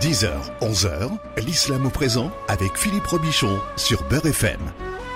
10h, 11h, l'islam au présent avec Philippe Robichon sur Beurre FM.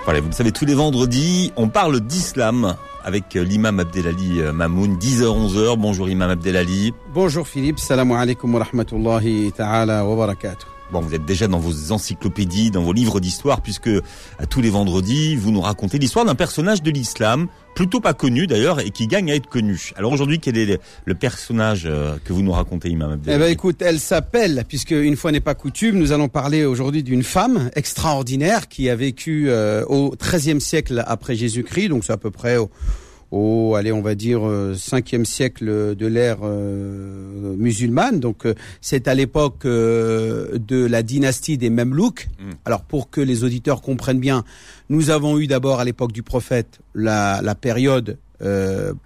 Voilà, vous le savez, tous les vendredis, on parle d'islam avec euh, l'imam Abdelali euh, Mamoun, 10h, 11h. Bonjour imam Abdelali. Bonjour Philippe, salam alaikum wa rahmatullahi ta'ala wa barakatuh. Bon, vous êtes déjà dans vos encyclopédies, dans vos livres d'histoire, puisque à tous les vendredis, vous nous racontez l'histoire d'un personnage de l'islam, plutôt pas connu d'ailleurs, et qui gagne à être connu. Alors aujourd'hui, quel est le personnage euh, que vous nous racontez, Imam Abdelali Eh ben écoute, elle s'appelle, puisque une fois n'est pas coutume, nous allons parler aujourd'hui d'une femme extraordinaire qui a vécu euh, au XIIIe siècle après Jésus-Christ, donc c'est à peu près au, au, allez, on va dire, 5e euh, siècle de l'ère euh, musulmane. Donc, euh, c'est à l'époque de la dynastie des Mamelouks. Mm. Alors, pour que les auditeurs comprennent bien, nous avons eu d'abord à l'époque du prophète la, la période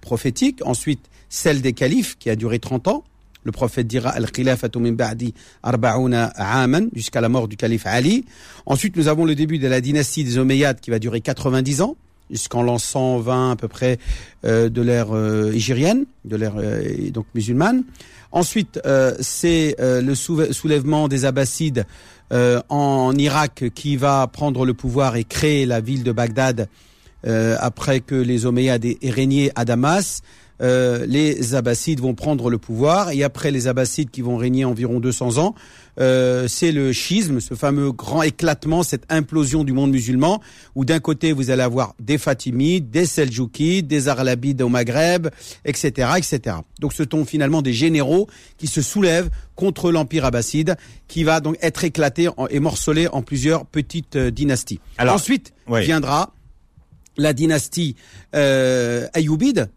prophétique, ensuite celle des califes qui a duré 30 ans. Le prophète dira al-khilafatu min ba'di arba'una aman jusqu'à la mort du calife Ali. Ensuite, nous avons le début de la dynastie des Omeyyades qui va durer 90 ans jusqu'en l'an 120 à peu près euh, de l'ère euh, de l'ère euh, donc musulmane. Ensuite, euh, c'est le soulèvement des Abbassides en Irak qui va prendre le pouvoir et créer la ville de Bagdad après que les Omeyyades aient régné à Damas. Euh, les Abbassides vont prendre le pouvoir et après les Abbassides qui vont régner environ 200 ans, euh, c'est le schisme, ce fameux grand éclatement, cette implosion du monde musulman, où d'un côté vous allez avoir des Fatimides, des Seljoukides, des Arlabides au Maghreb, etc., etc. Donc ce sont finalement des généraux qui se soulèvent contre l'empire abbasside, qui va donc être éclaté et morcelé en plusieurs petites euh, dynasties. Alors, Ensuite viendra la dynastie euh, ayoubide,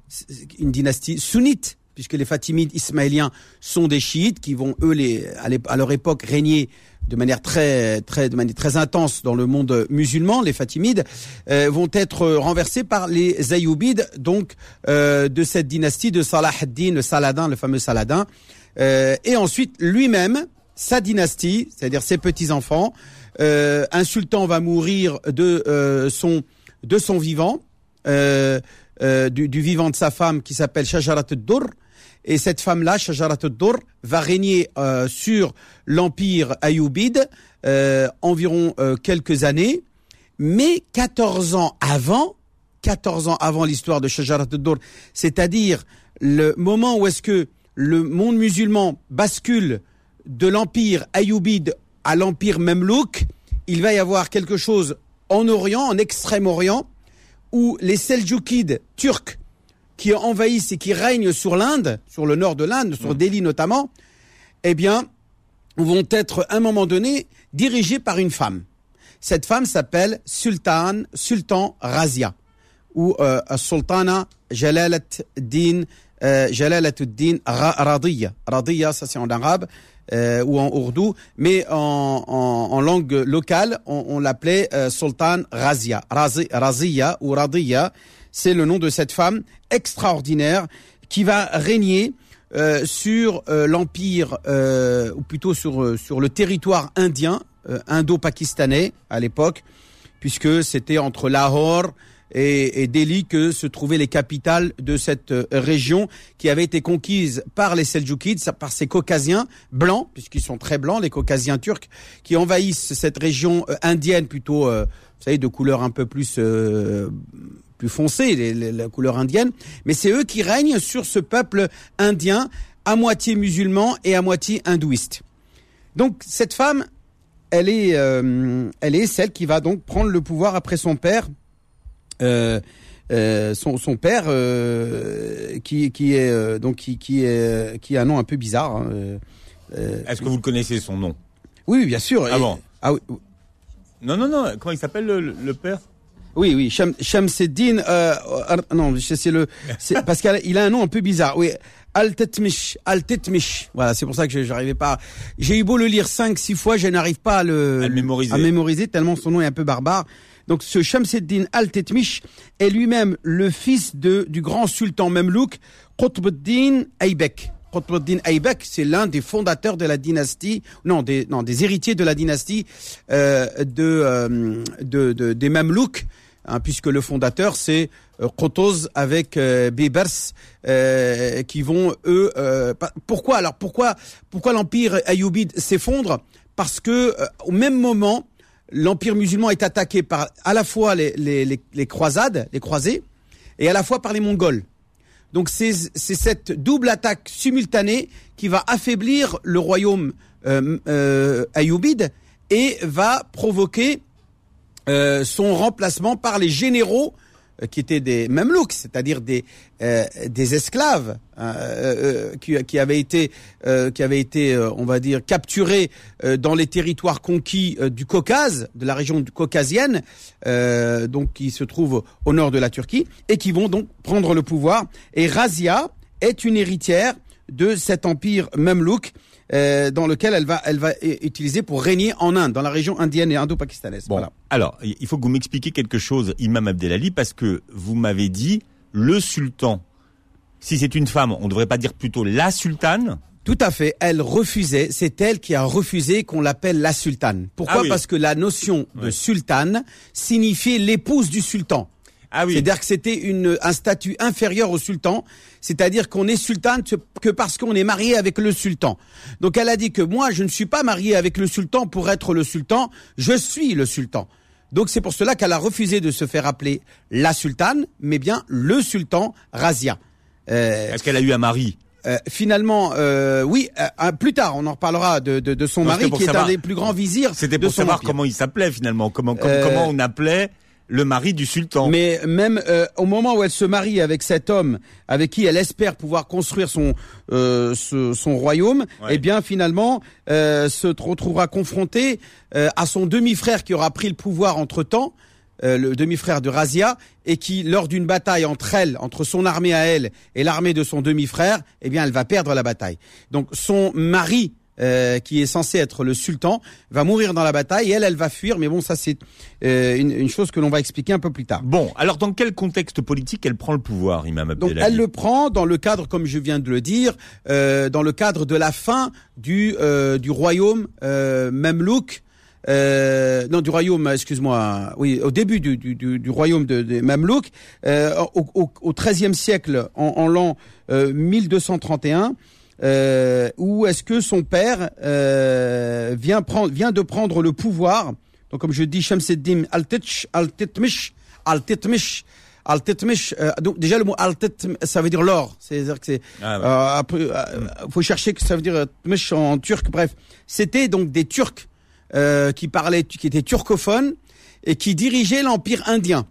une dynastie sunnite, puisque les Fatimides ismaéliens sont des chiites qui vont eux les à leur époque régner de manière très très de manière très intense dans le monde musulman, les Fatimides euh, vont être renversés par les Ayyoubides, donc euh, de cette dynastie de Salah ad-Din, le Saladin, le fameux Saladin, euh, et ensuite lui-même sa dynastie, c'est-à-dire ses petits enfants. un sultan va mourir de son de son vivant, euh, euh, du, vivant de sa femme qui s'appelle Shajarat dur Et cette femme-là, Shajarat dur va régner euh, sur l'empire ayoubide environ quelques années. Mais 14 ans avant, 14 ans avant l'histoire de Shajarat dur c'est-à-dire le moment où est-ce que le monde musulman bascule de l'empire ayoubide à l'empire memlouk, il va y avoir quelque chose en Orient, en Extrême-Orient, où les Seljoukides turcs qui envahissent et qui règnent sur l'Inde, sur le nord de l'Inde, sur Delhi notamment, eh bien, vont être à un moment donné dirigés par une femme. Cette femme s'appelle Sultan, Sultan Razia, ou euh, Sultana Jalalat Din, euh, Din Radiya. Radiya, ça c'est en arabe. Euh, ou en ourdou, mais en, langue locale, on, l'appelait euh, Sultan Razia. Razia ou Radiya, c'est le nom de cette femme extraordinaire qui va régner euh, sur l'empire, ou plutôt sur, sur le territoire indien, indo-pakistanais à l'époque, puisque c'était entre Lahore et, et, Delhi que se trouvaient les capitales de cette euh, région qui avait été conquise par les Seljoukides, par ces Caucasiens blancs, puisqu'ils sont très blancs, les Caucasiens turcs, qui envahissent cette région euh, indienne plutôt, euh, vous savez, de couleur un peu plus plus foncée, la couleur indienne. Mais c'est eux qui règnent sur ce peuple indien, à moitié musulman et à moitié hindouiste. Donc cette femme, elle est, elle est celle qui va donc prendre le pouvoir après son père, euh, euh, son, son, père euh, qui, qui est donc qui, qui est qui a un nom un peu bizarre. Hein, Est-ce que vous le connaissez son nom? Oui, bien sûr. Ah bon? Ah oui. Non, non, non. Comment il s'appelle le, père? Oui, oui, Sham, Shamseddin. Non, c'est le, parce qu'il a un nom un peu bizarre. Oui, Al-Tetmish, Al-Tetmish. Voilà, c'est pour ça que j'arrivais pas. J'ai eu beau le lire cinq, six fois, je n'arrive pas à le, à mémoriser. à mémoriser tellement son nom est un peu barbare. Donc ce Shamseddin al-Tetmish est lui-même le fils du grand sultan Memlouk Qutbuddin Aybek. Qutbuddin Aybek, c'est l'un des fondateurs de la dynastie, non des, héritiers de la dynastie euh, euh, de, de, des Mamelouks hein, puisque le fondateur c'est euh, Khotoz avec euh, qui vont eux. pourquoi alors pourquoi l'empire ayoubide s'effondre? Parce que au même moment, l'empire musulman est attaqué par à la fois les, les, croisades, les croisés, et à la fois par les Mongols. Donc c'est cette double attaque simultanée qui va affaiblir le royaume euh, euh, ayoubide et va provoquer euh, son remplacement par les généraux qui étaient des mamelouks, c'est-à-dire des euh, des esclaves euh, euh, qui, qui avaient été euh, qui avaient été euh, on va dire capturés euh, dans les territoires conquis euh, du Caucase, de la région caucasienne, euh, donc qui se trouve au nord de la Turquie et qui vont donc prendre le pouvoir. Et Razia est une héritière de cet empire mamelouk euh, dans lequel elle va elle va utiliser pour régner en Inde, dans la région indienne et indo-pakistanaise. Bon, Voilà. alors, il faut que vous m'expliquiez quelque chose, Imam Abdelali, parce que vous m'avez dit le sultan. Si c'est une femme, on ne devrait pas dire plutôt la sultane. Tout à fait. Elle refusait. C'est elle qui a refusé qu'on l'appelle la sultane. Pourquoi? Ah oui. Parce que la notion de sultane signifiait l'épouse du sultan. Ah oui. C'est-à-dire que c'était une un statut inférieur au sultan. C'est-à-dire qu'on est sultane que parce qu'on est marié avec le sultan. Donc elle a dit que moi, je ne suis pas mariée avec le sultan pour être le sultan. Je suis le sultan. Donc c'est pour cela qu'elle a refusé de se faire appeler la sultane, mais bien le sultan Razia. Euh, Est-ce qu'elle a eu un mari euh, finalement, euh, oui, euh, plus tard, on en reparlera de, de, de son Non, mari, qui est savoir- un des plus grands vizirs C'était de pour son savoir empire. comment il s'appelait finalement, comment, com- Euh, comment on appelait le mari du sultan. Mais même euh, au moment où elle se marie avec cet homme avec qui elle espère pouvoir construire son euh, ce- son royaume, Ouais. eh bien finalement euh, se retrouvera confrontée euh, à son demi-frère qui aura pris le pouvoir entre temps. le demi-frère de Razia et qui, lors d'une bataille entre elle, entre son armée à elle et l'armée de son demi-frère, eh bien, elle va perdre la bataille. Donc, son mari, euh, qui est censé être le sultan, va mourir dans la bataille et elle, elle va fuir. Mais bon, ça, c'est euh, une, une chose que l'on va expliquer un peu plus tard. Bon, alors dans quel contexte politique elle prend le pouvoir, Imam Donc Abdelali elle le prend dans le cadre, comme je viens de le dire, euh, dans le cadre de la fin du euh, du royaume euh, Mamelouk. Euh, non, du royaume, excuse-moi. Oui, au début du, du, du, du royaume de, de Mamelouk, euh, au, au, au XIIIe siècle, en, en l'an euh, 1231. Euh, où est-ce que son père euh, vient prendre vient de prendre le pouvoir? Donc comme je dis Shamseddin Al-Titmish Al-Titmish Al-Titmish euh, donc déjà le mot Al-Titm ça veut dire l'or. C'est-à-dire que c'est Ah ouais. euh, euh, faut chercher que ça veut dire euh, Tmish en turc. Bref c'était donc des Turcs euh, qui parlaient qui étaient turcophones et qui dirigeaient l'empire indien.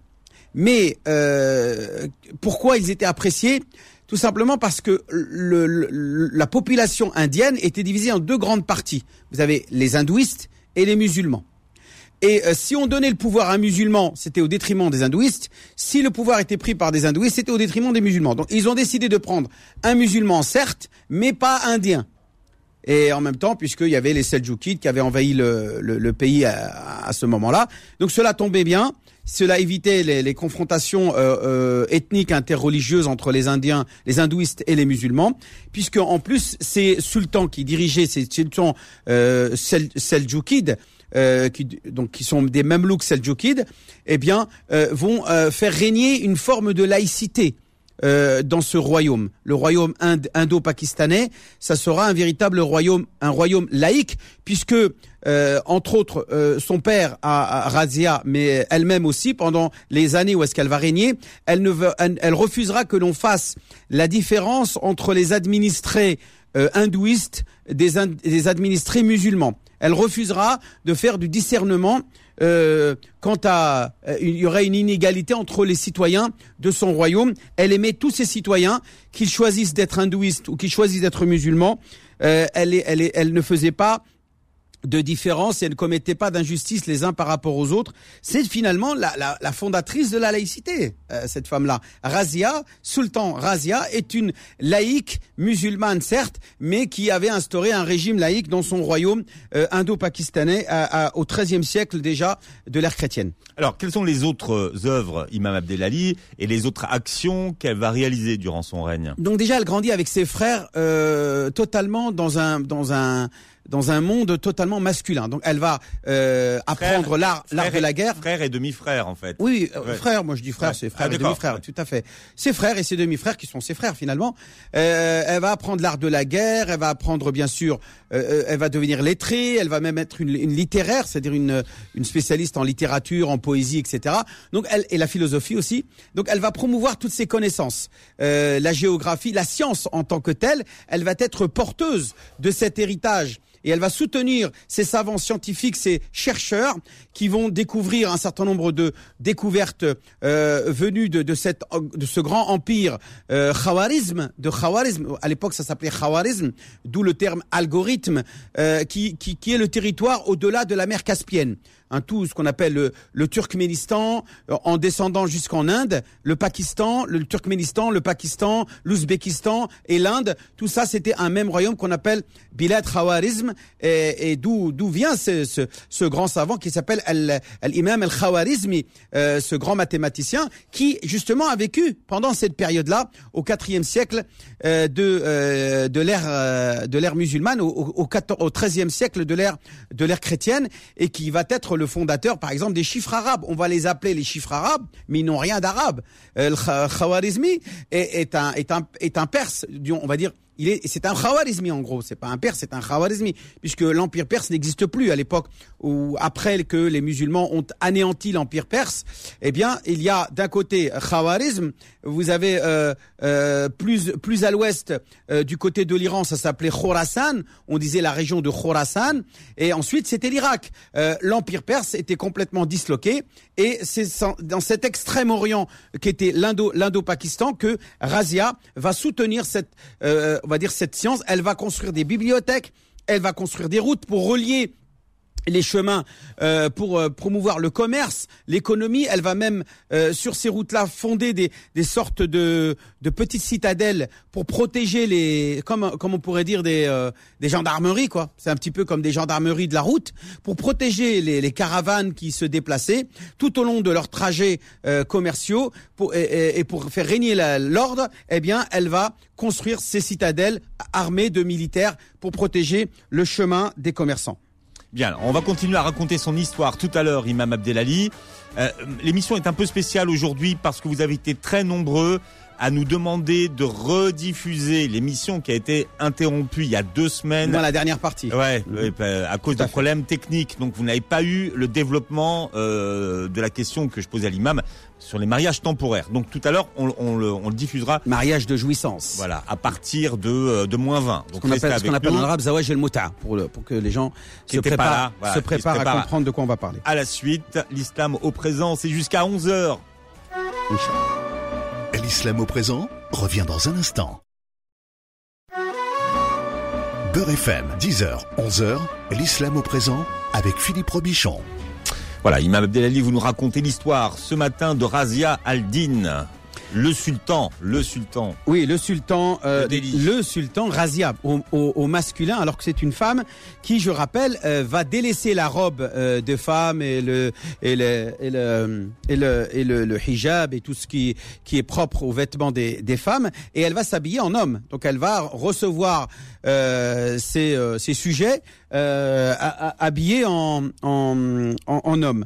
Mais euh, pourquoi ils étaient appréciés? Tout simplement parce que le, le- la population indienne était divisée en deux grandes parties. Vous avez les hindouistes et les musulmans. Et euh, si on donnait le pouvoir à un musulman, c'était au détriment des hindouistes. Si le pouvoir était pris par des hindouistes, c'était au détriment des musulmans. Donc ils ont décidé de prendre un musulman, certes, mais pas indien. Et en même temps, puisqu'il y avait les Seljoukides qui avaient envahi le, le- le pays à, à ce moment-là. Donc cela tombait bien. Cela évitait les, confrontations euh, euh, ethniques interreligieuses entre les Indiens, les hindouistes et les musulmans, puisque en plus ces sultans qui dirigeaient ces sultans euh, Sel- Seljoukides, euh, qui donc qui sont des Mamelouks Seljoukides, eh bien euh, vont euh, faire régner une forme de laïcité euh, dans ce royaume, le royaume ind- indo-pakistanais, ça sera un véritable royaume, un royaume laïque, puisque euh, entre autres euh, son père a, a- Razia, mais elle-même aussi pendant les années où est-ce qu'elle va régner, elle ne veut, elle, refusera que l'on fasse la différence entre les administrés euh, hindouistes des, des administrés musulmans. Elle refusera de faire du discernement euh, quant à euh, il y aurait une inégalité entre les citoyens de son royaume. Elle aimait tous ses citoyens, qu'ils choisissent d'être hindouistes ou qu'ils choisissent d'être musulmans. Euh, elle, elle, elle ne faisait pas de différence et ne commettait pas d'injustice les uns par rapport aux autres. C'est finalement la, la, la fondatrice de la laïcité, euh, cette femme-là. Razia, Sultan Razia, est une laïque musulmane, certes, mais qui avait instauré un régime laïque dans son royaume euh, indo-pakistanais au XIIIe siècle déjà de l'ère chrétienne. Alors, quelles sont les autres euh, œuvres, Imam Abdelali, et les autres actions qu'elle va réaliser durant son règne? Donc déjà, elle grandit avec ses frères euh, totalement dans un dans un dans un monde totalement masculin. Donc elle va euh, apprendre l'art de la guerre. Frère et demi-frère, en fait. Oui, euh, frère, moi je dis frère, Ouais. c'est frère Ah, et demi-frère, Ouais. tout à fait. Ses frères et ses demi-frères qui sont ses frères finalement. Euh, elle va apprendre l'art de la guerre, elle va apprendre bien sûr, euh, elle va devenir lettrée, elle va même être une, une littéraire, c'est-à-dire une, une spécialiste en littérature, en poésie, etc. Donc elle et la philosophie aussi. Donc elle va promouvoir toutes ses connaissances, Euh, la géographie, la science en tant que telle. Elle va être porteuse de cet héritage et elle va soutenir ces savants scientifiques, ces chercheurs qui vont découvrir un certain nombre de découvertes euh, venues de, de, cette, de ce grand empire euh, Khawarizm, de Khawarizm. À l'époque, ça s'appelait Khawarizm, d'où le terme algorithme, euh, qui, est le territoire au-delà de la mer Caspienne. Hein, tout ce qu'on appelle le, le Turkménistan, euh, en descendant jusqu'en Inde, le Pakistan, le Turkménistan, le Pakistan, l'Ouzbékistan et l'Inde, tout ça c'était un même royaume qu'on appelle Bilad Khawarizm, et, et d'où vient ce, ce, ce grand savant qui s'appelle Al- Al-Imam Al-Khawarizmi, euh, ce grand mathématicien qui justement a vécu pendant cette période-là, au IVe siècle euh, de euh, de l'ère euh, de l'ère musulmane, au, au, au 14 au XIIIe siècle de l'ère de l'ère chrétienne, et qui va être le fondateur, par exemple, des chiffres arabes. On va les appeler les chiffres arabes, mais ils n'ont rien d'arabe. Euh, le Kha- Khawarizmi est, un est un perse, on va dire. Il est, c'est un Khawarizmi en gros, c'est pas un perse, c'est un Khawarizmi, puisque l'empire perse n'existe plus à l'époque où après que les musulmans ont anéanti l'empire perse, eh bien il y a d'un côté Khawarizm, vous avez euh, euh, plus plus à l'ouest euh, du côté de l'Iran, ça s'appelait Khorasan, on disait la région de Khorasan, et ensuite c'était l'Irak. Euh, l'empire perse était complètement disloqué, et c'est dans cet extrême-orient qui était l'Indo l'Indo-Pakistan que Razia va soutenir cette euh, on va dire cette science. Elle va construire des bibliothèques, elle va construire des routes pour relier les chemins euh, pour euh, promouvoir le commerce, l'économie. Elle va même euh, sur ces routes-là fonder des, des sortes de, petites citadelles pour protéger les, comme on pourrait dire des gendarmeries quoi. C'est un petit peu comme des gendarmeries de la route pour protéger les, caravanes qui se déplaçaient tout au long de leurs trajets commerciaux et, et- pour faire régner l'ordre. Eh bien, elle va construire ces citadelles armées de militaires pour protéger le chemin des commerçants. Bien, on va continuer à raconter son histoire tout à l'heure, Imam Abdelali. Euh, L'émission est un peu spéciale aujourd'hui parce que vous avez été très nombreux à nous demander de rediffuser l'émission qui a été interrompue il y a deux semaines. Dans la dernière partie. Ouais, ouais, bah, à cause fait. problèmes techniques. Donc vous n'avez pas eu le développement euh, de la question que je posais à l'imam sur les mariages temporaires. Donc tout à l'heure, on, on le, on le diffusera Mariage de jouissance. voilà, à partir de, euh, de moins 20. Ce Donc qu'on restez appelle, ce qu'on appelle en arabe zawaj el muta pour le, pour que les gens Qui se étaient pas préparent, là, voilà, se préparent à comprendre de quoi on va parler. À la suite, l'islam au présent, c'est jusqu'à 11h. L'islam au présent revient dans un instant. Beurre FM, 10h, 11h, l'islam au présent avec Philippe Robichon. Voilà, Imam Abdelali, vous nous racontez l'histoire ce matin de Razia al-Din, le sultan, le sultan. Oui, le sultan, euh, Le sultan Razia au, au- au masculin, alors que c'est une femme qui, je rappelle, euh, va délaisser la robe euh, de femme et le et le et le et le, et le, le hijab et tout ce qui qui est propre aux vêtements des, des femmes, et elle va s'habiller en homme. Donc elle va recevoir euh, ses, euh, ses sujets euh, habillés en en, en, en homme.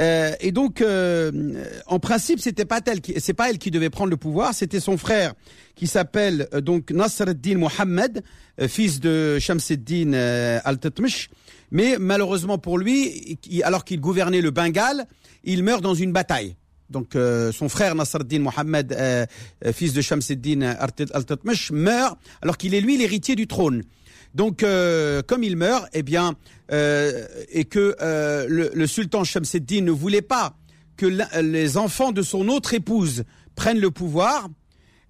Euh, et donc, euh, en principe, c'était pas elle qui, c'est pas elle qui devait prendre le pouvoir, c'était son frère qui s'appelle euh, donc Nasr ad-Din Mohammed, euh, fils de Shamseddin euh, al-Tatmish. Mais malheureusement pour lui, alors qu'il gouvernait le Bengale, il meurt dans une bataille. Donc euh, son frère Nasr ad-Din Mohammed, fils de Shamseddin al-Tatmish, meurt alors qu'il est lui l'héritier du trône. Donc, euh, comme il meurt, eh bien, euh, et que euh, le, le sultan Shamseddin ne voulait pas que les enfants de son autre épouse prennent le pouvoir,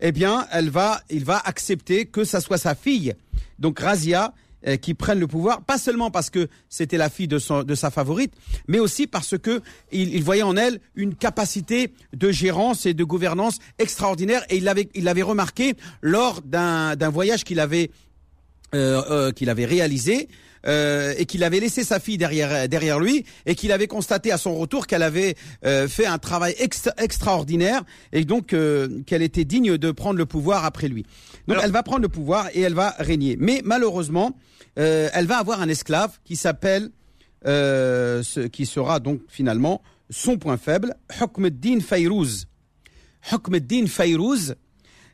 eh bien, elle va, il va accepter que ça soit sa fille, donc Razia, euh, qui prenne le pouvoir, pas seulement parce que c'était la fille de, son, de sa favorite, mais aussi parce que il, il voyait en elle une capacité de gérance et de gouvernance extraordinaire, et il l'avait, il l'avait remarqué lors d'un voyage qu'il avait euh, euh, qu'il avait réalisé euh, et qu'il avait laissé sa fille derrière derrière lui et qu'il avait constaté à son retour qu'elle avait euh, fait un travail extra- extraordinaire et donc euh, qu'elle était digne de prendre le pouvoir après lui. Donc Alors- elle va prendre le pouvoir et elle va régner. Mais malheureusement, euh, elle va avoir un esclave qui s'appelle euh, ce, qui sera donc finalement son point faible, Hukm al-Din Fayrouz. Hukm al-Din Fayrouz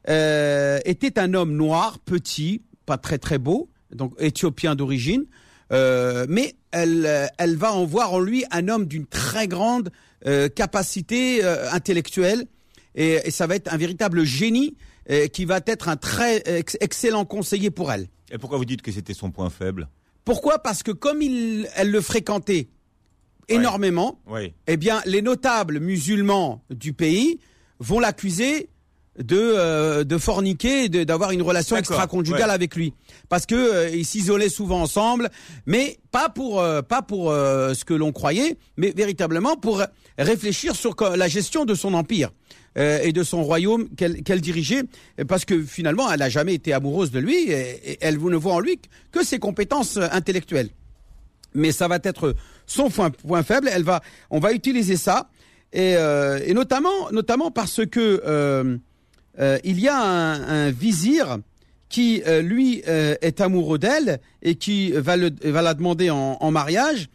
euh, était un homme noir, petit, pas très très beau, donc éthiopien d'origine, euh, mais elle, euh, elle va en voir en lui un homme d'une très grande euh, capacité euh, intellectuelle et, et ça va être un véritable génie qui va être un très ex- excellent conseiller pour elle. Et pourquoi vous dites que c'était son point faible? Pourquoi? Parce que comme il, elle le fréquentait énormément, Oui. eh bien, les notables musulmans du pays vont l'accuser de euh, de forniquer, et d'avoir une relation extra-conjugale ouais. avec lui, parce que euh, ils s'isolaient souvent ensemble, mais pas pour euh, pas pour euh, ce que l'on croyait, mais véritablement pour réfléchir sur la gestion de son empire euh, et de son royaume qu'elle qu'elle dirigeait, parce que finalement, elle n'a jamais été amoureuse de lui, et, et elle ne voit en lui que ses compétences euh, intellectuelles mais ça va être son point, point faible. Elle va, on va utiliser ça et, euh, et notamment, notamment parce que euh, il y a un, vizir qui euh, lui euh, est amoureux d'elle et qui va la demander en, mariage,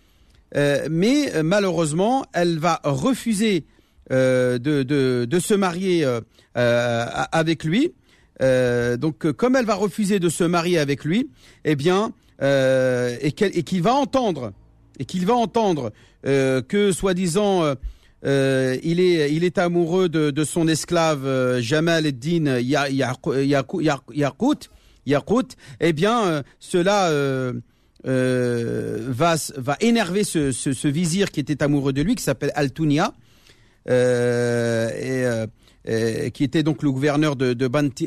mais malheureusement elle va refuser de, se marier avec lui. Donc, comme elle va refuser de se marier avec lui, eh bien, et qu'il va entendre, et qu'il va entendre que soi-disant euh, il est il est amoureux de, de son esclave euh, Jamal Eddin Ya- Yarqu- Yarqu- Yarqu- Yarqut, Yarqut, eh bien, euh, cela euh, va va énerver ce, ce, ce vizir qui était amoureux de lui, qui s'appelle Altounia et, euh, qui était donc le gouverneur de,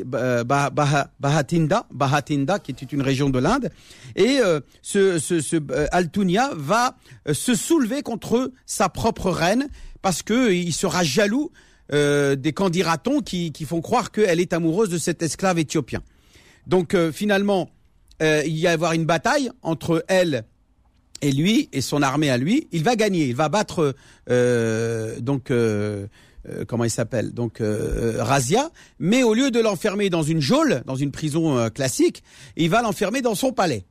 Bah- Bah- Bah- Bahatinda, Bahatinda, qui était une région de l'Inde. Et euh, ce, euh, Altounia va se soulever contre sa propre reine parce que il sera jaloux des candidatons qui, qui font croire qu'elle est amoureuse de cet esclave éthiopien. Donc finalement, il y y avoir une bataille entre elle et lui et son armée à lui. Il va gagner, il va battre donc euh, comment il s'appelle donc euh, Razia, mais au lieu de l'enfermer dans une geôle, dans une prison euh, classique, il va l'enfermer dans son palais.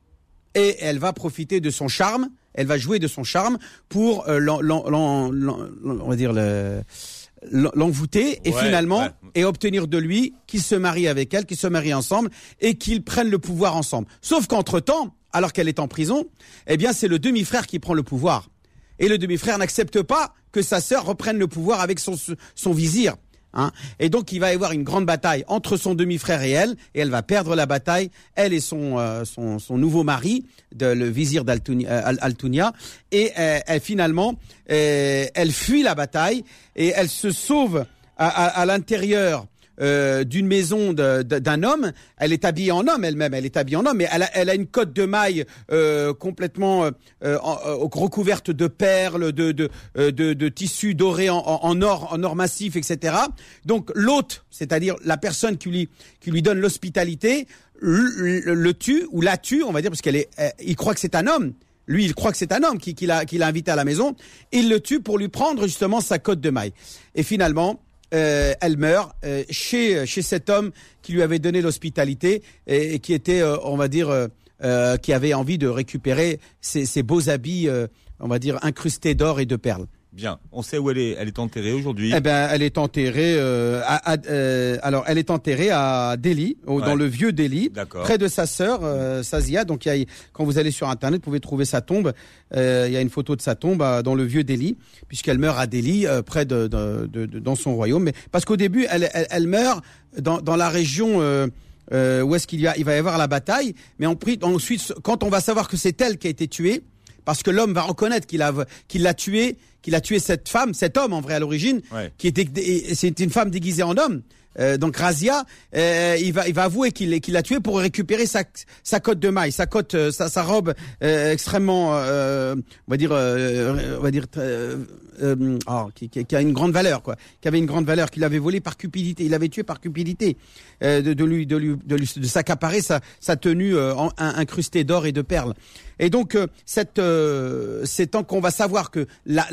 Et elle va profiter de son charme, elle va jouer de son charme pour euh, on va dire le l'en- l'envoûter et Ouais, finalement ouais. et obtenir de lui qu'il se marie avec elle, qu'ils se marient ensemble et qu'ils prennent le pouvoir ensemble. Sauf qu'entre temps, alors qu'elle est en prison, eh bien c'est le demi-frère qui prend le pouvoir. Et le demi-frère n'accepte pas que sa sœur reprenne le pouvoir avec son, son vizir. Hein. Et donc il va y avoir une grande bataille entre son demi-frère et elle, et elle va perdre la bataille, elle et son euh, son, son nouveau mari, de, le vizir d'Altounia, euh, et euh, elle, finalement euh, elle fuit la bataille et elle se sauve à, à- à l'intérieur euh, d'une maison d'un homme. Elle est habillée en homme elle-même. Elle est habillée en homme, mais elle a, elle a une cotte de maille euh, complètement euh, euh, recouverte de perles, de de, euh, de, tissus dorés en, or, en or massif, etc. Donc l'hôte, c'est-à-dire la personne qui lui qui lui donne l'hospitalité, le, tue ou la tue, on va dire, parce qu'elle est, il croit que c'est un homme. Lui, il croit que c'est un homme qui, qui l'a invité à la maison. Il le tue pour lui prendre justement sa cotte de maille. Et finalement, euh, elle meurt euh, chez chez cet homme qui lui avait donné l'hospitalité et, qui était, euh, on va dire, euh, euh, qui avait envie de récupérer ses, ses beaux habits, euh, on va dire, incrustés d'or et de perles. Bien. On sait où elle est. Elle est enterrée aujourd'hui. Eh ben, elle est enterrée. euh, à, à- euh, alors, elle est enterrée à Delhi, au- Ouais. dans le vieux Delhi, près de sa sœur euh, Sazia. Donc, il y a, quand vous allez sur Internet, vous pouvez trouver sa tombe. Il y a une photo de sa tombe dans le vieux Delhi, puisqu'elle meurt à Delhi, près de, de, de- de- dans son royaume. Mais parce qu'au début, elle, elle, elle meurt dans, dans la région. Où est-ce qu'il y a, il va y avoir la bataille, mais ensuite, quand on va savoir que c'est elle qui a été tuée, parce que l'homme va reconnaître qu'il a qu'il l'a tué, qu'il a tué cette femme, cet homme en vrai à l'origine, Ouais. qui était c'est une femme déguisée en homme. Euh, donc Razia, euh, il va il va avouer qu'il qu'il l'a tué pour récupérer sa sa cote de maille, sa cote, euh, sa, sa robe euh, extrêmement, euh, on va dire, euh, on va dire, oh, qui, qui- qui a une grande valeur quoi, qui avait une grande valeur, qu'il avait volé par cupidité, il avait tué par cupidité, de, de lui de lui de lui de s'accaparer sa sa tenue en- in- incrustée d'or et de perles. Et donc cette c'est tant qu'on va savoir que la,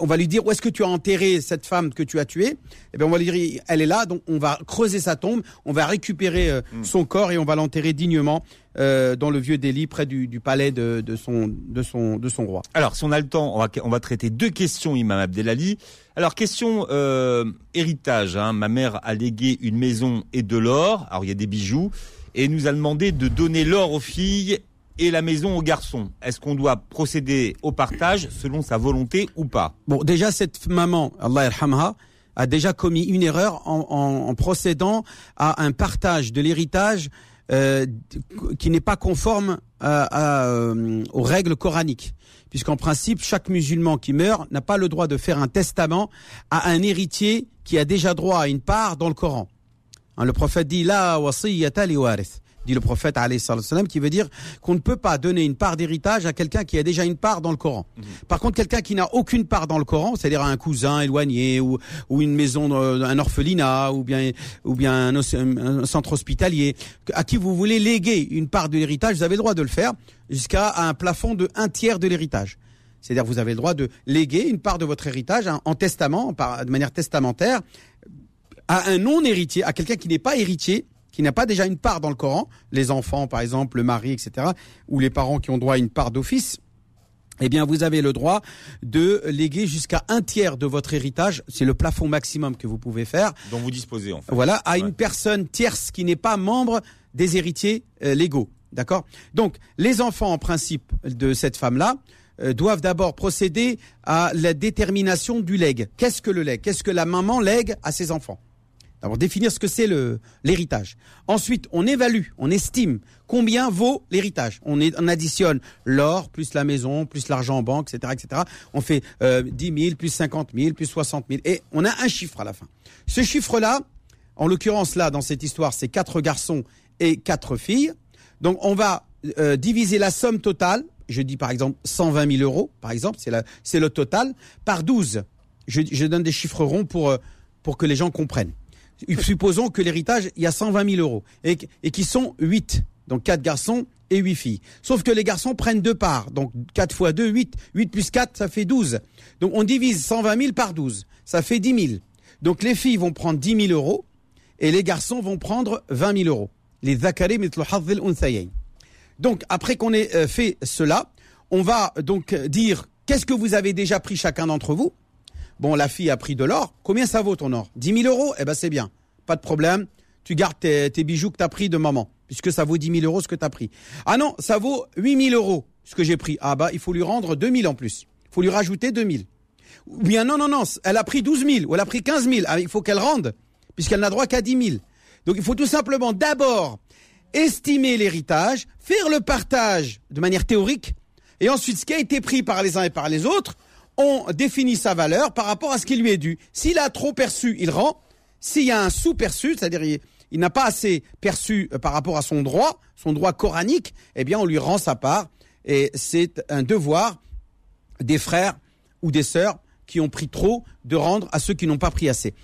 on va lui dire où est-ce que tu as enterré cette femme que tu as tuée, eh bien on va lui dire elle est là, donc on va creuser sa tombe, on va récupérer euh, son corps et on va l'enterrer dignement euh, dans le vieux Delhi près du, du palais de, de son de son de son roi. Alors, si on a le temps, on va, on va traiter deux questions, Imam Abdelali. Alors, question euh, héritage. Hein. Ma mère a légué une maison et de l'or. Alors, il y a des bijoux. Et nous a demandé de donner l'or aux filles et la maison aux garçons. Est-ce qu'on doit procéder au partage selon sa volonté ou pas? Bon, déjà cette maman, Allah yarhamha, a déjà commis une erreur en, procédant à un partage de l'héritage euh, qui n'est pas conforme euh, aux règles coraniques. Puisqu'en principe, chaque musulman qui meurt n'a pas le droit de faire un testament à un héritier qui a déjà droit à une part dans le Coran. Hein, le prophète dit la wasiyata li warith dit le prophète qui veut dire qu'on ne peut pas donner une part d'héritage à quelqu'un qui a déjà une part dans le Coran. Par contre, quelqu'un qui n'a aucune part dans le Coran, c'est-à-dire un cousin éloigné ou, ou une maison, un orphelinat ou bien ou bien un, centre hospitalier, à qui vous voulez léguer une part de l'héritage, vous avez le droit de le faire jusqu'à un plafond de un tiers de l'héritage. C'est-à-dire vous avez le droit de léguer une part de votre héritage hein, en testament, par, de manière testamentaire, à un non-héritier, à quelqu'un qui n'est pas héritier, qui n'a pas déjà une part dans le Coran, les enfants par exemple, le mari, etc., ou les parents qui ont droit à une part d'office, eh bien vous avez le droit de léguer jusqu'à un tiers de votre héritage, c'est le plafond maximum que vous pouvez faire, dont vous disposez en fait voilà, à Ouais. une personne tierce qui n'est pas membre des héritiers euh, légaux. D'accord? Donc, les enfants, en principe, de cette femme-là, euh, doivent d'abord procéder à la détermination du legs. Qu'est-ce que le legs? Qu'est-ce que la maman lègue à ses enfants? D'abord, définir ce que c'est l'héritage. Ensuite, on évalue, on estime combien vaut l'héritage. On, on additionne l'or, plus la maison, plus l'argent en banque, etc., etc. On fait euh, 10 000, plus 50 000, plus 60 000. Et on a un chiffre à la fin. Ce chiffre-là, en l'occurrence là, dans cette histoire, c'est quatre garçons et quatre filles. Donc on va euh, diviser la somme totale, je dis par exemple 120 000 euros, par exemple, c'est le total, par 12. Je, je donne des chiffres ronds pour, euh, pour que les gens comprennent. Supposons que l'héritage, il y a 120 000 euros et, et qui sont 8, donc 4 garçons et 8 filles. Sauf que les garçons prennent deux parts, donc 4 fois 2, 8. 8 plus 4, ça fait 12. Donc on divise 120 000 par 12, ça fait 10 000. Donc les filles vont prendre 10 000 euros et les garçons vont prendre 20 000 euros. Les zakari. Donc après qu'on ait euh, fait cela, on va donc dire qu'est-ce que vous avez déjà pris chacun d'entre vous? Bon, la fille a pris de l'or. Combien ça vaut ton or? 10 000 euros? Eh ben c'est bien. Pas de problème. Tu gardes tes, bijoux que tu as pris de maman, puisque ça vaut 10 000 euros ce que tu as pris. Ah non, ça vaut 8 000 euros ce que j'ai pris. Ah bah il faut lui rendre 2 000 en plus. Il faut lui rajouter 2 000. Ou bien non, non, non, elle a pris 12 000 ou elle a pris 15 000. Ah, il faut qu'elle rende, puisqu'elle n'a droit qu'à 10 000. Donc il faut tout simplement d'abord estimer l'héritage, faire le partage de manière théorique, et ensuite ce qui a été pris par les uns et par les autres, on définit sa valeur par rapport à ce qui lui est dû. S'il a trop perçu, il rend. S'il y a un sous-perçu, c'est-à-dire il, n'a pas assez perçu euh, par rapport à son droit, son droit coranique, eh bien on lui rend sa part. Et c'est un devoir des frères ou des sœurs qui ont pris trop de rendre à ceux qui n'ont pas pris assez.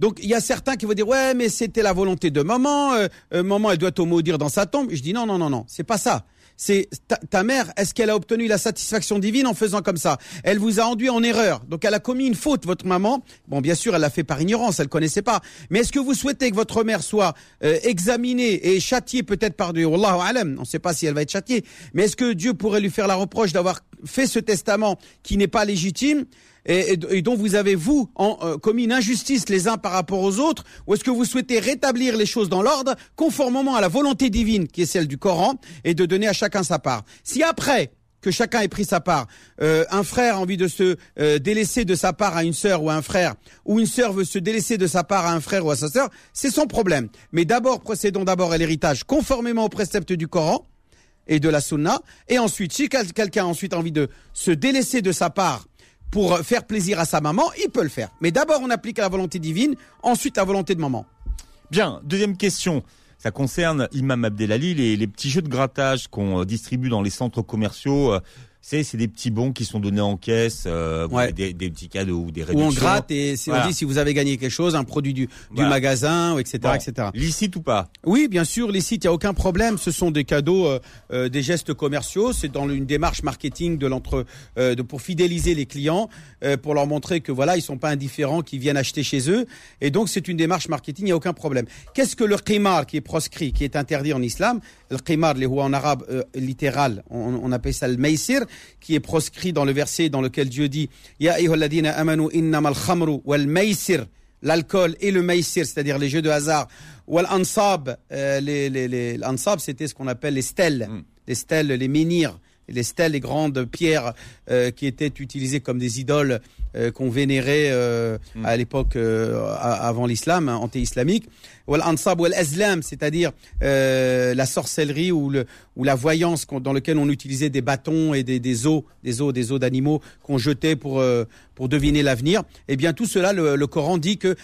Donc il y a certains qui vont dire ouais mais c'était la volonté de maman, euh, euh, maman elle doit te maudire dans sa tombe. Je dis non non non non c'est pas ça. C'est ta, mère est-ce qu'elle a obtenu la satisfaction divine en faisant comme ça? Elle vous a enduit en erreur donc elle a commis une faute votre maman. Bon bien sûr elle l'a fait par ignorance elle connaissait pas. Mais est-ce que vous souhaitez que votre mère soit euh, examinée et châtiée peut-être par Dieu? Wallahu alam on ne sait pas si elle va être châtiée. Mais est-ce que Dieu pourrait lui faire la reproche d'avoir fait ce testament qui n'est pas légitime? Et, et- et dont vous avez, vous, en, euh, commis une injustice les uns par rapport aux autres, ou est-ce que vous souhaitez rétablir les choses dans l'ordre, conformément à la volonté divine, qui est celle du Coran, et de donner à chacun sa part? Si après que chacun ait pris sa part, euh, un frère a envie de se euh, délaisser de sa part à une sœur ou à un frère, ou une sœur veut se délaisser de sa part à un frère ou à sa sœur, c'est son problème. Mais d'abord, procédons d'abord à l'héritage conformément aux préceptes du Coran, et de la sunna. Et ensuite, si quel- quelqu'un a ensuite envie de se délaisser de sa part pour faire plaisir à sa maman, il peut le faire. Mais d'abord, on applique la volonté divine, ensuite la volonté de maman. Bien, deuxième question. Ça concerne Imam Abdelali, les, les petits jeux de grattage qu'on euh, distribue dans les centres commerciaux. C'est c'est des petits bons qui sont donnés en caisse, euh, Ouais. des, des petits cadeaux ou des réductions. on gratte et si on Voilà. dit si vous avez gagné quelque chose, un produit du, du Voilà. magasin, ou etc., Bon, etc. Licite ou pas? Oui, bien sûr, les sites, il n'y a aucun problème. Ce sont des cadeaux, euh, euh, des gestes commerciaux. C'est dans une démarche marketing de l'entre, euh, de, pour fidéliser les clients, euh, pour leur montrer que voilà, ils sont pas indifférents, qu'ils viennent acheter chez eux. Et donc, c'est une démarche marketing, il n'y a aucun problème. Qu'est-ce que le qimar qui est proscrit, qui est interdit en islam Le qimar, les en arabe euh, littéral, on, on appelle ça le maïsir, qui est proscrit dans le verset dans lequel Dieu dit Ya ayyuhalladhina amanu innamal khamru wal maïsir l'alcool et le maïsir, c'est-à-dire les jeux de hasard, ou l'ansab, euh, les, les, les, l'ansab, c'était ce qu'on appelle les stèles, Mm. les stèles, les menhirs, les stèles, les grandes pierres euh, qui étaient utilisées comme des idoles euh, qu'on vénérait euh, Mm. à l'époque euh, avant l'islam, hein, anté-islamique. Ou l'ansab ou l'azlam, c'est-à-dire euh, la sorcellerie ou, le, ou la voyance dans lequel on utilisait des bâtons et des, des os, des os, des os d'animaux qu'on jetait pour euh, pour deviner l'avenir. Eh bien, tout cela, le, le Coran dit que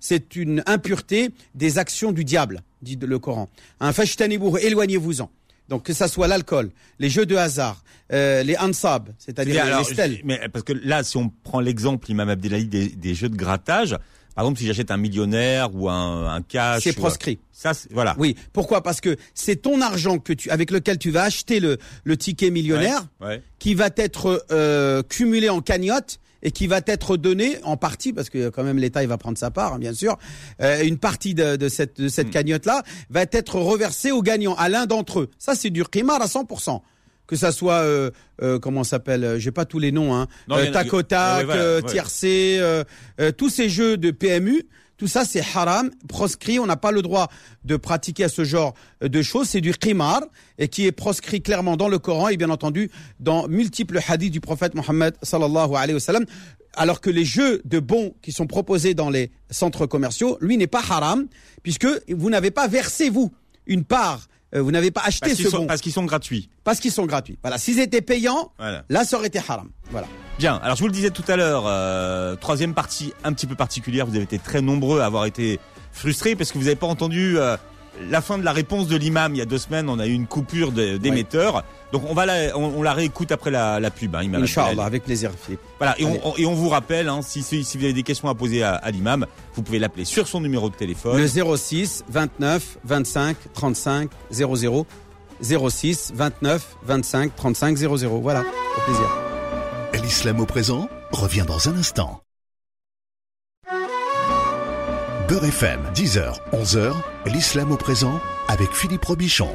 c'est une impureté des actions du diable, dit le Coran. Un fashtanibuhu, éloignez-vous-en. Donc que ça soit l'alcool, les jeux de hasard, euh, les ansab, c'est-à-dire les, stèles. je- mais parce que là, si on prend l'exemple, Imam Abdelali, des, des jeux de grattage, par exemple, si j'achète un millionnaire ou un, un cash, C'est proscrit. Ça, voilà. Oui. Pourquoi? Parce que c'est ton argent que tu, avec lequel tu vas acheter le, le ticket millionnaire Ouais, ouais. qui va être euh, cumulé en cagnotte et qui va être donné en partie, parce que quand même l'État il va prendre sa part, hein, bien sûr, euh, une partie de, de cette, de Hmm. cette cagnotte-là va être reversée aux gagnants, à l'un d'entre eux. Ça, c'est du qimar à 100%. Que ça soit, euh, euh, comment s'appelle, euh, j'ai pas tous les noms, hein, Non, euh, tac au tac, ouais, voilà, euh, ouais. tiercé, euh, euh, tous ces jeux de PMU, tout ça c'est haram, proscrit, on n'a pas le droit de pratiquer à ce genre de choses, c'est du qimar, et qui est proscrit clairement dans le Coran et bien entendu dans multiples hadiths du prophète Mohammed sallallahu alayhi wa sallam. Alors que les jeux de bons qui sont proposés dans les centres commerciaux, lui n'est pas haram, puisque vous n'avez pas versé, vous, une part, euh, vous n'avez pas acheté Parce ce sont, bon, parce qu'ils sont gratuits. parce qu'ils sont gratuits. Voilà, s'ils étaient payants, Voilà. là ça aurait été haram. Voilà. Bien. Alors, je vous le disais tout à l'heure, euh, troisième partie un petit peu particulière. Vous avez été très nombreux à avoir été frustrés parce que vous n'avez pas entendu euh, la fin de la réponse de l'imam il y a deux semaines. On a eu une coupure d'émetteur. Donc, on va la, on, on la réécoute après la, la pub. Hein, imam Inch'Allah, avec plaisir, Philippe. Voilà, et on, on- et on vous rappelle, hein, si, si, si vous avez des questions à poser à, à l'imam, vous pouvez l'appeler sur son numéro de téléphone. Le 06 29 25 35 00 06 29 25 35 00. Voilà, au plaisir. L'islam au présent revient dans un instant. Beurre FM, 10h, 11h, l'islam au présent avec Philippe Robichon.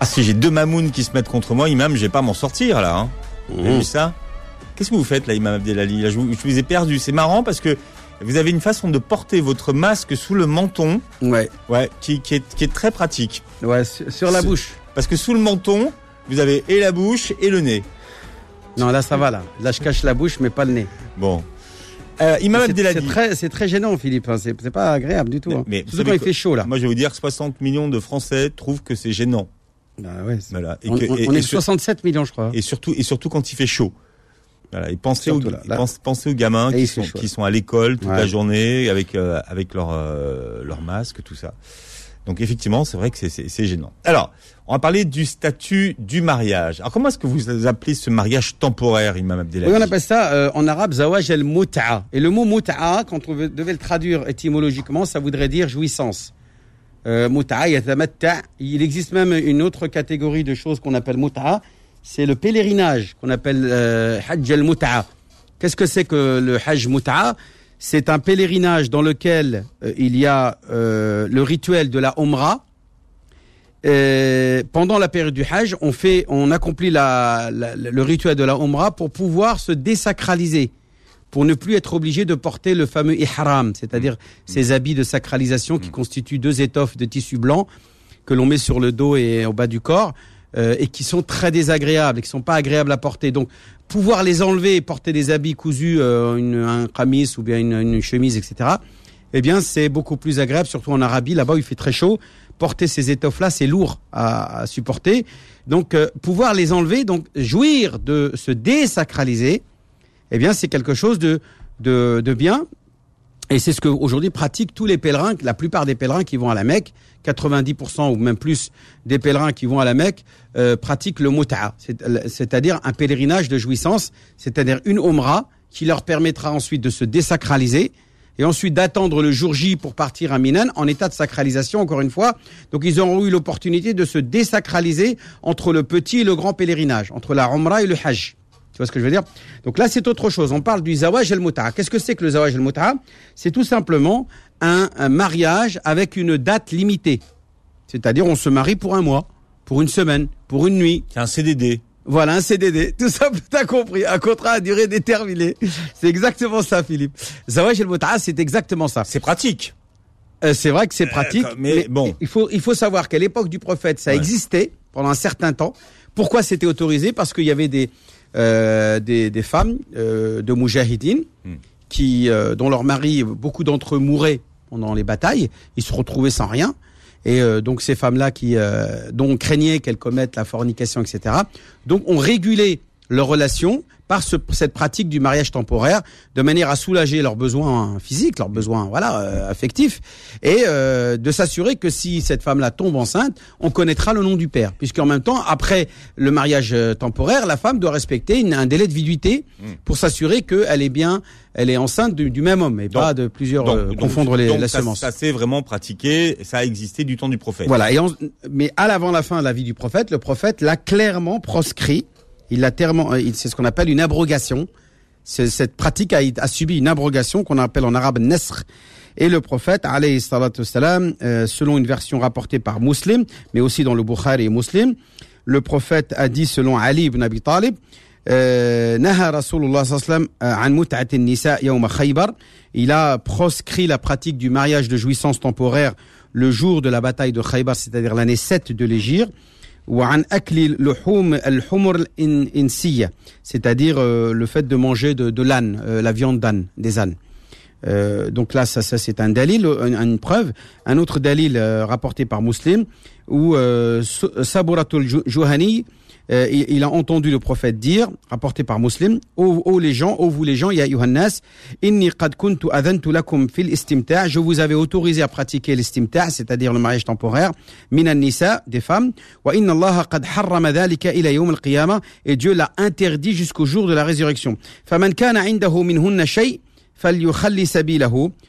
Ah si j'ai deux mamounes qui se mettent contre moi, imam, je vais pas m'en sortir là. Hein. Vous avez vu ça? Qu'est-ce que vous faites là, imam Abdelali? Là, je, vous, je vous ai perdu. C'est marrant parce que vous avez une façon de porter votre masque sous le menton, Ouais, ouais, qui, qui, est, qui est très pratique. ouais, sur, sur la bouche. Parce que sous le menton, vous avez et la bouche et le nez. Non, là ça va là. Là je cache la bouche mais pas le nez. Bon. Euh, imam C'est- Abdelali. C'est très, c'est très gênant, Philippe. hein. C'est pas agréable du tout. hein. Mais vous Surtout quand il fait chaud là. Moi, je vais vous dire que 60 millions de Français trouvent que c'est gênant. Bah ouais, c'est- Voilà. Et on, que- on- et- on et est sur- 67 millions, je crois. et surtout et surtout quand il fait chaud. Voilà, et pensez aux, là, là. pense- pensez aux gamins Et qui sont, qui à l'école toute Ouais. la journée avec euh, avec leur euh, leur masque, tout ça. Donc effectivement, c'est vrai que c'est- gênant. Alors, on va parler du statut du mariage. Alors comment est-ce que vous appelez ce mariage temporaire, Imam Abdelali Oui, on appelle ça euh, en arabe zawaj el mut'a. Et le mot mut'a, quand on devait le traduire étymologiquement, ça voudrait dire jouissance. Euh, mut'a. Il existe même une autre catégorie de choses qu'on appelle mut'a. C'est le pèlerinage qu'on appelle euh, hajj el mut'a. Qu'est-ce que c'est que le hajj mut'a? C'est un pèlerinage dans lequel euh, il y a euh, le rituel de la umrah. Euh, pendant la période du Hajj, on fait, on accomplit la, la- le rituel de la Umrah pour pouvoir se désacraliser, pour ne plus être obligé de porter le fameux ihram, c'est-à-dire ces habits de sacralisation qui constituent deux étoffes de tissu blanc que l'on met sur le dos et au bas du corps euh, et qui sont très désagréables et qui sont pas agréables à porter. Donc, pouvoir les enlever porter des habits cousus, euh, une, un camis ou bien une, une chemise, etc. Eh bien, c'est beaucoup plus agréable, surtout en Arabie. Là-bas, où il fait très chaud. Porter ces étoffes-là, c'est lourd à, à supporter. Donc, euh, pouvoir les enlever, donc jouir de se désacraliser, eh bien, c'est quelque chose de, de, de bien. Et c'est ce que aujourd'hui pratiquent tous les pèlerins, la plupart des pèlerins qui vont à la Mecque, 90% ou même plus des pèlerins qui vont à la Mecque euh, pratiquent le muta'a, c'est-à-dire un pèlerinage de jouissance, c'est-à-dire une omra qui leur permettra ensuite de se désacraliser et ensuite d'attendre le jour J pour partir à Minan en état de sacralisation encore une fois. Donc ils auront eu l'opportunité de se désacraliser entre le petit et le grand pèlerinage, entre la Umrah et le Hajj. Tu vois ce que je veux dire? Donc là, c'est autre chose. On parle du zawaj el muta'a. Qu'est-ce que c'est que le zawaj el muta'a C'est tout simplement un, mariage avec une date limitée. C'est-à-dire, on se marie pour un mois, pour une semaine, pour une nuit. C'est un CDD. Voilà, un CDD. Tout ça, t'as compris. Un contrat à durée déterminée. C'est exactement ça, Philippe. Zawaj el muta'a, c'est exactement ça. C'est pratique. Euh, c'est vrai que c'est euh, pratique, mais, bon, il faut il faut savoir qu'à l'époque du prophète, ça existait pendant un certain temps. Pourquoi c'était autorisé? Parce qu'il y avait des euh, des, des, femmes euh, de Moujahidine hmm. qui, euh, dont leur mari, beaucoup d'entre eux mouraient pendant les batailles, ils se retrouvaient sans rien. Et donc ces femmes-là qui, dont on craignait qu'elles commettent la fornication, etc. Donc on régulait leurs relations par ce, cette pratique du mariage temporaire, de manière à soulager leurs besoins physiques, leurs besoins voilà euh, affectifs, et euh, de s'assurer que si cette femme-là tombe enceinte, on connaîtra le nom du père, puisqu'en même temps, après le mariage euh, temporaire, la femme doit respecter un délai de viduité hmm. pour s'assurer qu'elle est bien, elle est enceinte du, même homme, et pas de plusieurs confondre les la semence. Ça, s'est vraiment pratiqué, ça a existé du temps du prophète. Voilà, et mais à l'avant la fin de la vie du prophète, le prophète l'a clairement proscrit il a tellement, euh, c'est ce qu'on appelle une abrogation. Cette pratique a, subi une abrogation qu'on appelle en arabe nesr. Et le prophète, alayhi salatu salam, euh, selon une version rapportée par Muslim, mais aussi dans le Bukhari et Muslim, le prophète a dit selon Ali ibn Abi Talib, euh, il a proscrit la pratique du mariage de jouissance temporaire le jour de la bataille de Khaybar, c'est-à-dire l'année 7 de l'Égypte c'est-à-dire euh, le fait de manger de, l'âne, euh, la viande d'âne, des ânes. Euh, donc là, ça, ça c'est un dalil, une, preuve. Un autre dalil rapporté par Muslim, où Saburatul Juhani euh, il, a entendu le prophète dire, rapporté par Muslim, ô, les gens, ô vous les gens, ya Yohannas, inni qad kuntu adhantu lakum fil istimta' je vous avais autorisé à pratiquer l'istimta', c'est-à-dire le mariage temporaire, minan nisa, des femmes, wa inna Allah qad harrama dhalika ila yawm al-qiyamah, et Dieu l'a interdit jusqu'au jour de la résurrection. Faman kana indahu minhunna shay'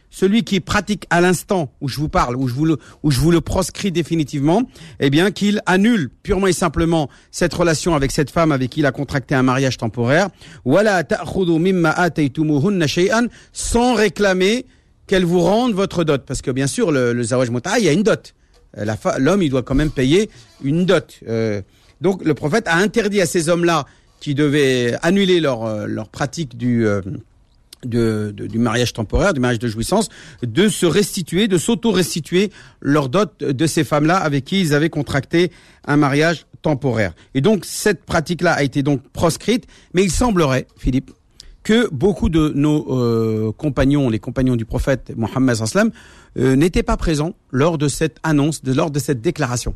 celui qui pratique à l'instant où je vous parle, où je vous le, où je vous le proscris définitivement, eh bien qu'il annule purement et simplement cette relation avec cette femme avec qui il a contracté un mariage temporaire, sans réclamer qu'elle vous rende votre dot, parce que bien sûr le, le zawaj il y a une dot. Euh, l'homme, il doit quand même payer une dot. Euh, donc le prophète a interdit à ces hommes-là qui devaient annuler leur, euh, leur pratique du de, du mariage temporaire, du mariage de jouissance, de se restituer, de s'auto-restituer leur dot de ces femmes-là avec qui ils avaient contracté un mariage temporaire. Et donc cette pratique-là a été donc proscrite, mais il semblerait, Philippe, que beaucoup de nos euh, compagnons, les compagnons du prophète Mohammed euh, n'étaient pas présents lors de cette annonce, de, lors de cette déclaration.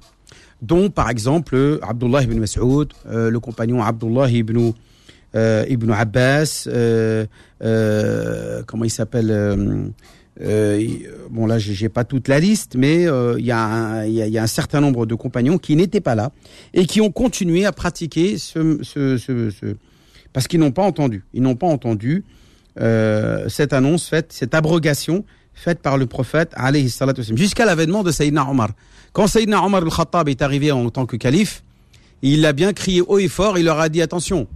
Dont par exemple Abdullah ibn Mas'ud, euh, le compagnon Abdullah ibn Ibn Abbas, euh, euh, comment il s'appelle bon là j'ai pas toute la liste, mais il y, a y, a, un certain nombre de compagnons qui n'étaient pas là et qui ont continué à pratiquer ce, ce, ce, parce qu'ils n'ont pas entendu, ils n'ont pas entendu cette annonce faite, cette abrogation faite par le prophète jusqu'à l'avènement de Sayyidina Omar. Quand Sayyidina Omar al-Khattab est arrivé en tant que calife, il a bien crié haut et fort, il leur a dit attention,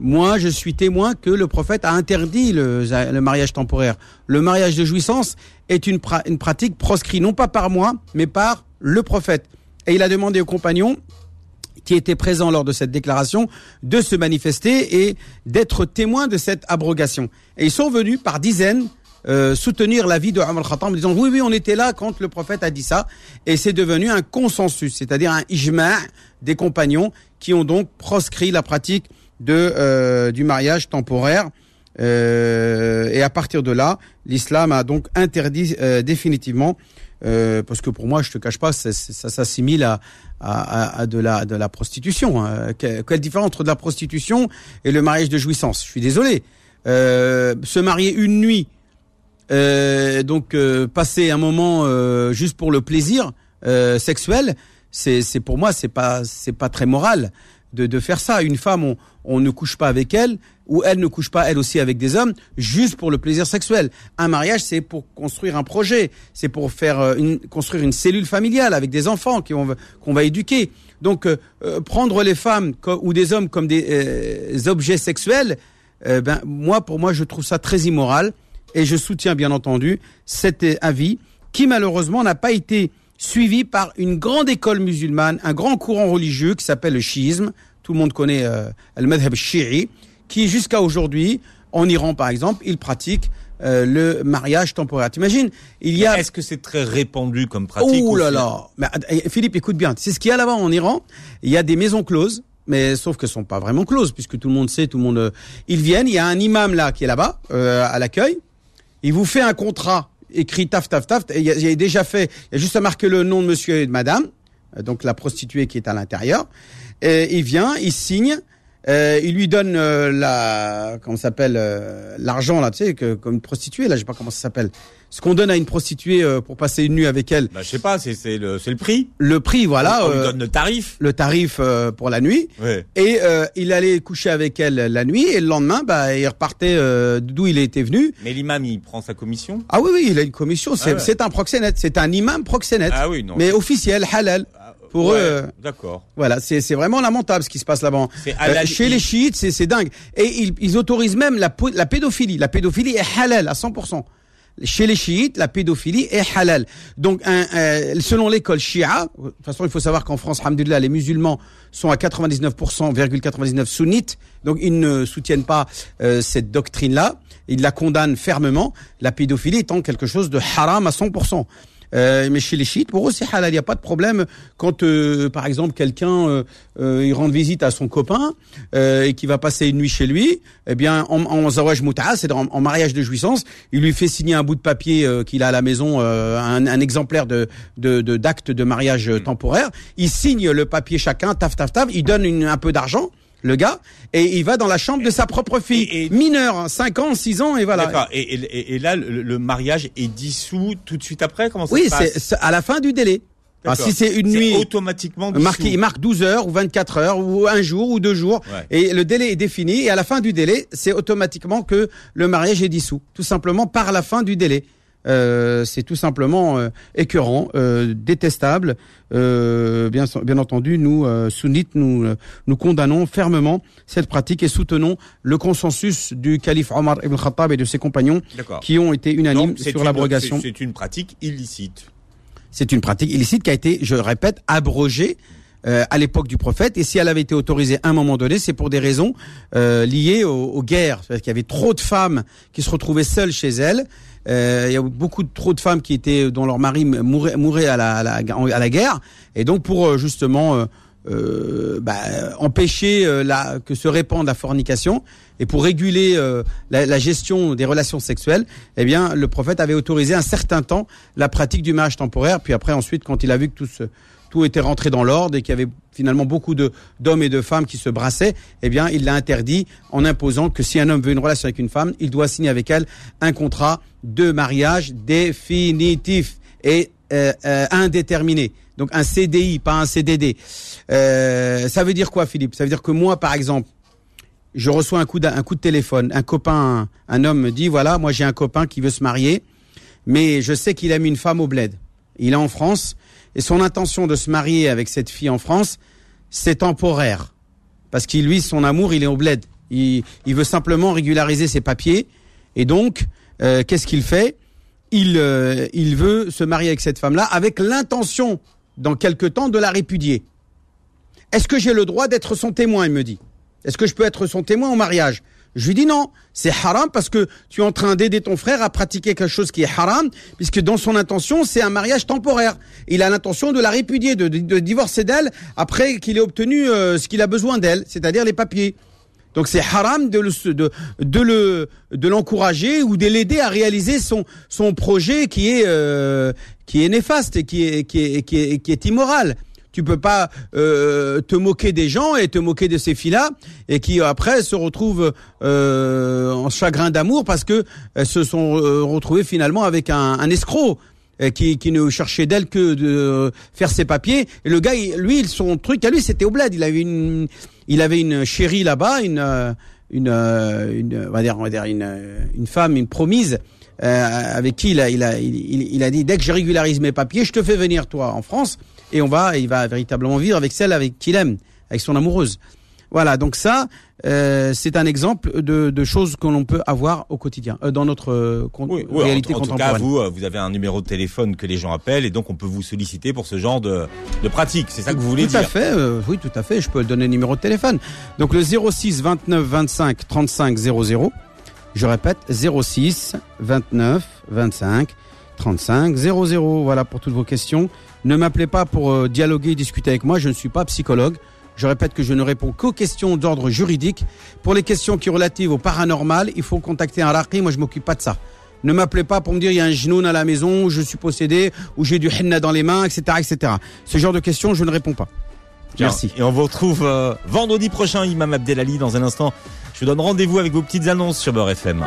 moi, je suis témoin que le prophète a interdit le, mariage temporaire. Le mariage de jouissance est une, une pratique proscrite, non pas par moi, mais par le prophète. Et il a demandé aux compagnons qui étaient présents lors de cette déclaration de se manifester et d'être témoins de cette abrogation. Et ils sont venus par dizaines euh, soutenir l'avis de Omar Khattab en disant oui oui on était là quand le prophète a dit ça et c'est devenu un consensus c'est-à-dire un ijma' des compagnons qui ont donc proscrit la pratique de euh, du mariage temporaire. Euh, et à partir de là, l'islam a donc interdit euh, définitivement, parce que pour moi, je te cache pas, ça, s'assimile à, à, à, de la de la prostitution. Hein. Quelle, différence entre de la prostitution et le mariage de jouissance? Je suis désolé. se marier une nuit Euh, donc euh, passer un moment euh, juste pour le plaisir euh, sexuel, c'est c'est pour moi c'est pas c'est pas très moral de de faire ça. Une femme, on on ne couche pas avec elle ou elle ne couche pas elle aussi avec des hommes juste pour le plaisir sexuel. Un mariage, c'est pour construire un projet, c'est pour faire euh, une, construire une cellule familiale avec des enfants qui vont qu'on va éduquer. Donc euh, euh, prendre les femmes ou des hommes comme des euh, objets sexuels, euh, ben moi pour moi je trouve ça très immoral et je soutiens bien entendu cet avis qui malheureusement n'a pas été suivi par une grande école musulmane, un grand courant religieux qui s'appelle le chiisme. Tout le monde connaît euh, le madhab shi'i, qui jusqu'à aujourd'hui, en Iran par exemple, il pratique euh, le mariage temporaire. T'imagines Il y a Est-ce que c'est très répandu comme pratique Oh là là Mais, eh, Philippe, écoute bien. C'est ce qu'il y a là-bas en Iran. Il y a des maisons closes, mais sauf que sont pas vraiment closes, puisque tout le monde sait, tout le monde. euh, ils viennent. Il y a un imam là qui est là-bas euh, à l'accueil. Il vous fait un contrat écrit taf taf taf. Et il y a, déjà fait. Il y a juste à marquer le nom de Monsieur et de Madame, euh, donc la prostituée qui est à l'intérieur. Et il vient, il signe. Euh, il lui donne euh, la comment s'appelle euh, l'argent là tu sais que comme une prostituée là je sais pas comment ça s'appelle ce qu'on donne à une prostituée euh, pour passer une nuit avec elle Bah, je sais pas, c'est c'est le, c'est le prix. le prix voilà on lui euh, donne le tarif. le tarif euh, pour la nuit Ouais. et euh, il allait coucher avec elle la nuit et le lendemain bah il repartait euh, d'où il était venu Mais l'imam, il prend sa commission? ah oui oui il a une commission c'est Ah ouais. c'est un proxénète c'est un imam proxénète Ah oui, non. mais officiel halal Ah, pour ouais, eux, D'accord. voilà c'est c'est vraiment lamentable ce qui se passe là-bas C'est Euh, chez les chiites c'est c'est dingue et ils, ils autorisent même la, la pédophilie la pédophilie est halal à 100% chez les chiites, la pédophilie est halal. Donc, euh, selon l'école shia, de toute façon, il faut savoir qu'en France, alhamdoulilah, les musulmans sont à 99,99% sunnites. Donc, ils ne soutiennent pas euh, cette doctrine-là. Ils la condamnent fermement. La pédophilie étant quelque chose de haram à 100%. Euh, mais chez les chiites, pour eux, c'est halal. Il n'y a pas de problème quand, euh, par exemple, quelqu'un euh, euh, il rend visite à son copain euh, et qui va passer une nuit chez lui. Eh bien, en, en zawaj mut'a, c'est en, en mariage de jouissance, il lui fait signer un bout de papier euh, qu'il a à la maison, un, un exemplaire de de de- d'acte de, mariage temporaire. Il signe le papier chacun, taf taf taf. Il donne une- un peu d'argent. Le gars, et il va dans la chambre de sa propre fille, Et- et- mineure, hein, 5 ans, 6 ans, et voilà. Et, et, et là, le, le mariage est dissous tout de suite après? Comment ça Oui, c'est à la fin du délai. D'accord. si c'est une nuit automatiquement marqué, il marque 12 heures ou 24 heures ou un jour ou deux jours Ouais. et le délai est défini et à la fin du délai, c'est automatiquement que le mariage est dissous, tout simplement par la fin du délai. Euh, c'est tout simplement euh, écœurant, euh, détestable. Euh, bien, bien entendu, nous euh, sunnites, nous nous condamnons fermement cette pratique et soutenons le consensus du calife Omar ibn Khattab et de ses compagnons qui ont été unanimes Donc, sur l'abrogation. c'est- une pratique illicite. C'est une pratique illicite qui a été, je répète, abrogée euh, à l'époque du prophète. Et si elle avait été autorisée à un moment donné, c'est pour des raisons euh, liées aux, aux guerres. C'est-à-dire qu'il y avait trop de femmes qui se retrouvaient seules chez elles. Euh, il y a beaucoup trop de femmes qui étaient dont leur mari mourait, à, la, guerre. Et donc pour euh, justement euh, bah, empêcher que se répande la fornication et pour réguler la, la gestion des relations sexuelles, eh bien, le prophète avait autorisé un certain temps la pratique du mariage temporaire. Puis après, ensuite, quand il a vu que tout, ce, tout était rentré dans l'ordre et qu'il y avait finalement beaucoup d'hommes et de femmes qui se brassaient, eh bien, il l'a interdit en imposant que si un homme veut une relation avec une femme, il doit signer avec elle un contrat de mariage définitif et euh, euh, indéterminé. Donc un CDI, pas un CDD. Euh, ça veut dire quoi, Philippe? Ça veut dire que moi, par exemple, je reçois un coup, un coup de téléphone, un copain, un homme me dit, voilà, moi j'ai un copain qui veut se marier, mais je sais qu'il a mis une femme au bled. Il est en France, et son intention de se marier avec cette fille en France, c'est temporaire. Parce qu'il, lui, son amour, il est au bled. Il, veut simplement régulariser ses papiers, et donc, euh, qu'est-ce qu'il fait? Il, euh, il veut se marier avec cette femme-là avec l'intention, dans quelque temps, de la répudier. Est-ce que j'ai le droit d'être son témoin? Il me dit. Est-ce que je peux être son témoin au mariage? Je lui dis non, c'est haram parce que tu es en train d'aider ton frère à pratiquer quelque chose qui est haram, puisque dans son intention, c'est un mariage temporaire. Il a l'intention de la répudier, de, divorcer d'elle après qu'il ait obtenu euh, ce qu'il a besoin d'elle, c'est-à-dire les papiers. Donc c'est haram de le de de le de l'encourager ou de l'aider à réaliser son projet qui est euh, qui est néfaste et qui est, qui est immoral. Tu peux pas euh, te moquer des gens et te moquer de ces filles-là et qui après se retrouvent euh, en chagrin d'amour parce que elles se sont euh, retrouvées finalement avec un, un escroc euh, qui, qui ne cherchait d'elle que de faire ses papiers. Et le gars, lui, son truc à lui, c'était au bled. Il avait une, il avait une chérie là-bas, une, euh, une, une, on va dire, on va dire une, une femme, une promise. euh, avec qui il a, il, a, il a dit dès que je régularise mes papiers, je te fais venir toi en France et on va, il va véritablement vivre avec celle avec qui il aime, avec son amoureuse. Voilà, donc ça, euh, c'est un exemple de, de choses que l'on peut avoir au quotidien, euh, dans notre euh, Oui, oui, réalité en, en tout contemporaine. cas, vous, euh, vous avez un numéro de téléphone que les gens appellent et donc on peut vous solliciter pour ce genre de, de pratique. C'est ça que vous voulez tout à dire fait, euh, oui, tout à fait. Je peux le donner le numéro de téléphone. Donc le 06 29 25 35 00. Je répète, 06 29 25 35 00. Voilà pour toutes vos questions. Ne m'appelez pas pour euh, dialoguer et discuter avec moi. Je ne suis pas psychologue. Je répète que je ne réponds qu'aux questions d'ordre juridique. Pour les questions qui sont relatives au paranormal, il faut contacter un raqi. Moi, je m'occupe pas de ça. Ne m'appelez pas pour me dire il y a un genoun à la maison, ou je suis possédé, ou j'ai du henna dans les mains, etc., etc. Ce genre de questions, je ne réponds pas. Merci. Et on vous retrouve euh, vendredi prochain, Imam Abdelali, dans un instant. Je vous donne rendez-vous avec vos petites annonces sur Beurre FM.